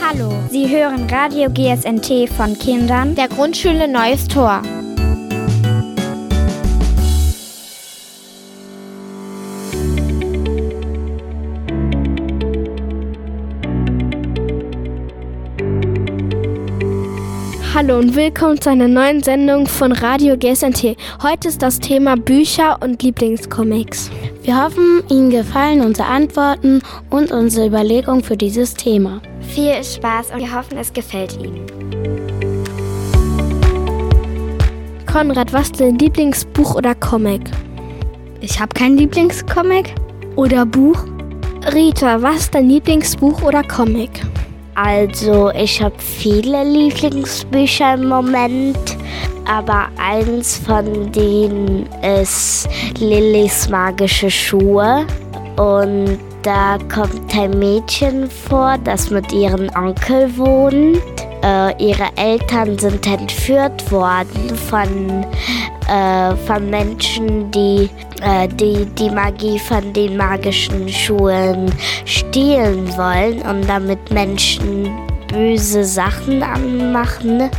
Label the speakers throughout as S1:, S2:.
S1: Hallo, Sie hören Radio GSNT von Kindern
S2: der Grundschule Neues Tor.
S3: Hallo und willkommen zu einer neuen Sendung von Radio GSNT. Heute ist das Thema Bücher und Lieblingscomics.
S4: Wir hoffen, Ihnen gefallen unsere Antworten und unsere Überlegungen für dieses Thema.
S1: Viel Spaß und wir hoffen, es gefällt Ihnen.
S3: Konrad, was ist dein Lieblingsbuch oder Comic?
S5: Ich habe kein Lieblingscomic oder Buch.
S3: Rita, was ist dein Lieblingsbuch oder Comic?
S6: Also, ich habe viele Lieblingsbücher im Moment, aber eins von denen ist Lillys magische Schuhe. Und da kommt ein Mädchen vor, das mit ihrem Onkel wohnt. Äh, ihre Eltern sind entführt worden von, äh, von Menschen, die, äh, die die Magie von den magischen Schuhen stehlen wollen und damit Menschen böse Sachen anmachen.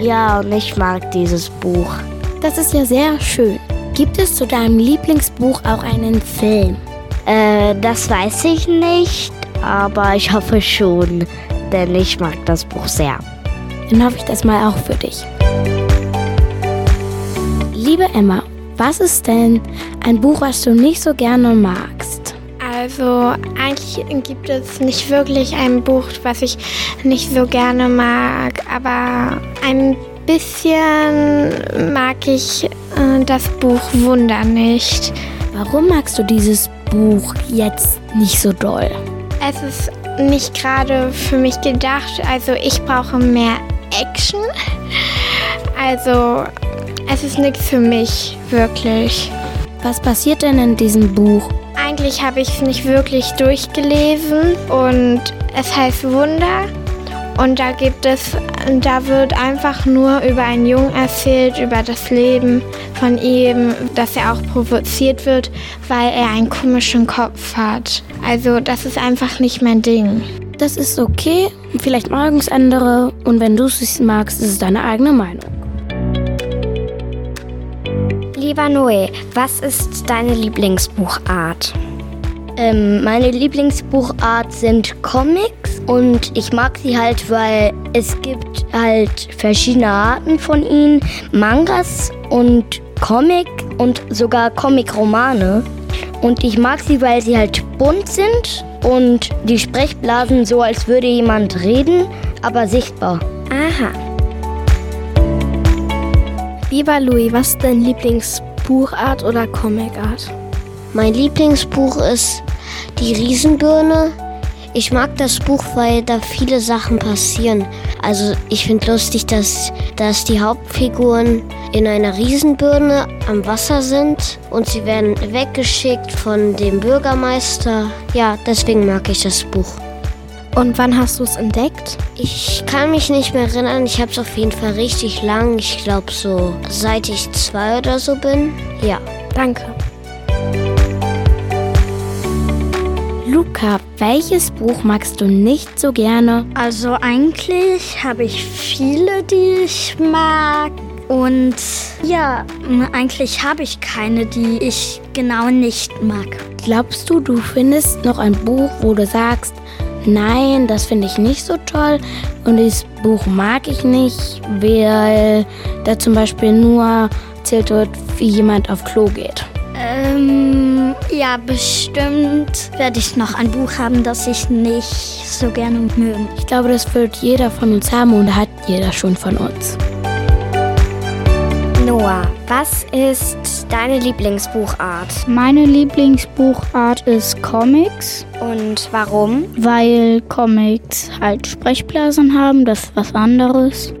S6: Ja, und ich mag dieses Buch.
S4: Das ist ja sehr schön. Gibt es zu deinem Lieblingsbuch auch einen Film?
S6: Äh, das weiß ich nicht, aber ich hoffe schon, denn ich mag das Buch sehr.
S4: Dann hoffe ich das mal auch für dich. Liebe Emma, was ist denn ein Buch, was du nicht so gerne magst?
S7: Also eigentlich gibt es nicht wirklich ein Buch, was ich nicht so gerne mag, aber ein bisschen mag ich äh, das Buch Wunder nicht.
S4: Warum magst du dieses Buch jetzt nicht so doll?
S7: Es ist nicht gerade für mich gedacht. Also ich brauche mehr Action. Also es ist nichts für mich, wirklich.
S4: Was passiert denn in diesem Buch?
S7: Eigentlich habe ich es nicht wirklich durchgelesen und es heißt Wunder. Und da gibt es, da wird einfach nur über einen Jungen erzählt, über das Leben von ihm, dass er auch provoziert wird, weil er einen komischen Kopf hat. Also das ist einfach nicht mein Ding.
S4: Das ist okay, vielleicht mag es andere und wenn du es magst, ist es deine eigene Meinung.
S1: Lieber Noé, was ist deine Lieblingsbuchart?
S5: Ähm, meine Lieblingsbuchart sind Comics und ich mag sie halt, weil es gibt halt verschiedene Arten von ihnen. Mangas und Comic und sogar Comic-Romane. Und ich mag sie, weil sie halt bunt sind und die Sprechblasen so, als würde jemand reden, aber sichtbar.
S1: Aha.
S3: Lieber Louis, was ist dein Lieblingsbuchart oder Comicart?
S8: Mein Lieblingsbuch ist Die Riesenbirne. Ich mag das Buch, weil da viele Sachen passieren. Also ich finde lustig, dass, dass die Hauptfiguren in einer Riesenbirne am Wasser sind und sie werden weggeschickt von dem Bürgermeister. Ja, deswegen mag ich das Buch.
S3: Und wann hast du es entdeckt?
S8: Ich kann mich nicht mehr erinnern. Ich habe es auf jeden Fall richtig lang. Ich glaube so seit ich zwei oder so bin. Ja.
S3: Danke.
S4: Luca, welches Buch magst du nicht so gerne?
S5: Also eigentlich habe ich viele, die ich mag. Und ja, eigentlich habe ich keine, die ich genau nicht mag.
S4: Glaubst du, du findest noch ein Buch, wo du sagst, nein, das finde ich nicht so toll und dieses Buch mag ich nicht, weil da zum Beispiel nur erzählt wird, wie jemand auf Klo geht?
S5: Ähm, ja, bestimmt werde ich noch ein Buch haben, das ich nicht so gerne mögen.
S4: Ich glaube, das wird jeder von uns haben und hat jeder schon von uns.
S1: Noah, was ist deine Lieblingsbuchart?
S9: Meine Lieblingsbuchart ist Comics.
S1: Und warum?
S9: Weil Comics halt Sprechblasen haben, das ist was anderes.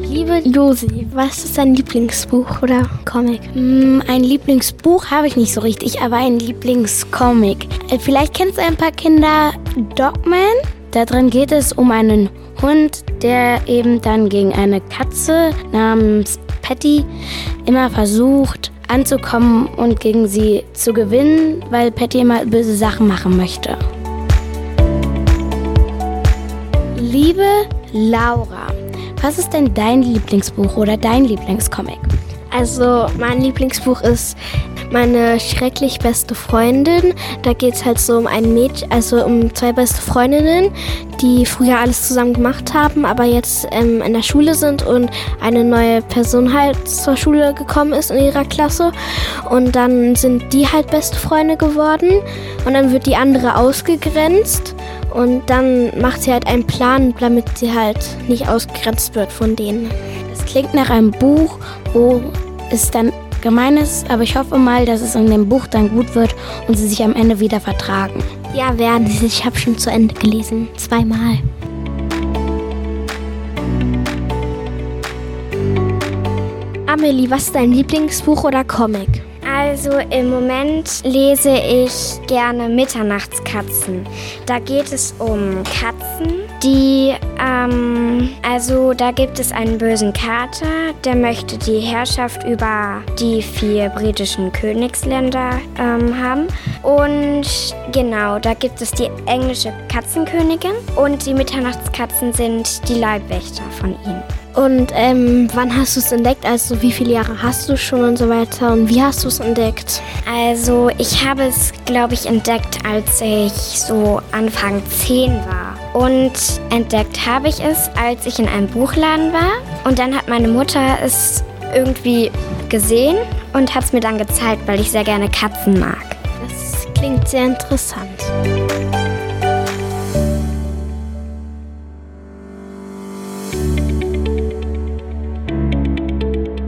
S3: Liebe Josi, was ist dein Lieblingsbuch oder Comic?
S4: Hm, ein Lieblingsbuch habe ich nicht so richtig, aber ein Lieblingscomic. Äh, Vielleicht kennst du ein paar Kinder Dogman. Da drin geht es um einen Hund, der eben dann gegen eine Katze namens Patty immer versucht, anzukommen und gegen sie zu gewinnen, weil Patty immer böse Sachen machen möchte. Liebe Laura, was ist denn dein Lieblingsbuch oder dein Lieblingscomic?
S3: Also mein Lieblingsbuch ist meine schrecklich beste Freundin. Da geht es halt so um ein Mädchen, also um zwei beste Freundinnen, die früher alles zusammen gemacht haben, aber jetzt ähm, in der Schule sind und eine neue Person halt zur Schule gekommen ist in ihrer Klasse. Und dann sind die halt beste Freunde geworden und dann wird die andere ausgegrenzt. Und dann macht sie halt einen Plan, damit sie halt nicht ausgegrenzt wird von denen.
S4: Es klingt nach einem Buch, wo es dann gemein ist, aber ich hoffe mal, dass es in dem Buch dann gut wird und sie sich am Ende wieder vertragen.
S3: Ja, werden sie. Ich habe schon zu Ende gelesen. Zweimal. Amelie, was ist dein Lieblingsbuch oder Comic?
S1: Also im Moment lese ich gerne Mitternachtskatzen. Da geht es um Katzen, die, ähm, also da gibt es einen bösen Kater, der möchte die Herrschaft über die vier britischen Königsländer ähm, haben. Und genau, da gibt es die englische Katzenkönigin und die Mitternachtskatzen sind die Leibwächter von ihm.
S3: Und ähm, wann hast du es entdeckt? Also wie viele Jahre hast du schon und so weiter? Und wie hast du es entdeckt?
S1: Also ich habe es, glaube ich, entdeckt, als ich so Anfang 10 war. Und entdeckt habe ich es, als ich in einem Buchladen war. Und dann hat meine Mutter es irgendwie gesehen und hat es mir dann gezeigt, weil ich sehr gerne Katzen mag.
S3: Das klingt sehr interessant.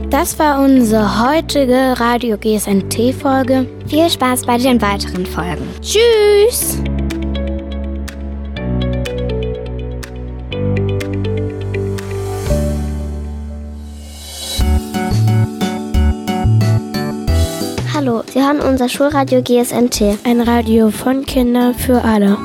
S4: Das war unsere heutige Radio GSNT-Folge.
S1: Viel Spaß bei den weiteren Folgen.
S3: Tschüss!
S8: Hallo, Sie hören unser Schulradio GSNT.
S4: Ein Radio von Kindern für alle.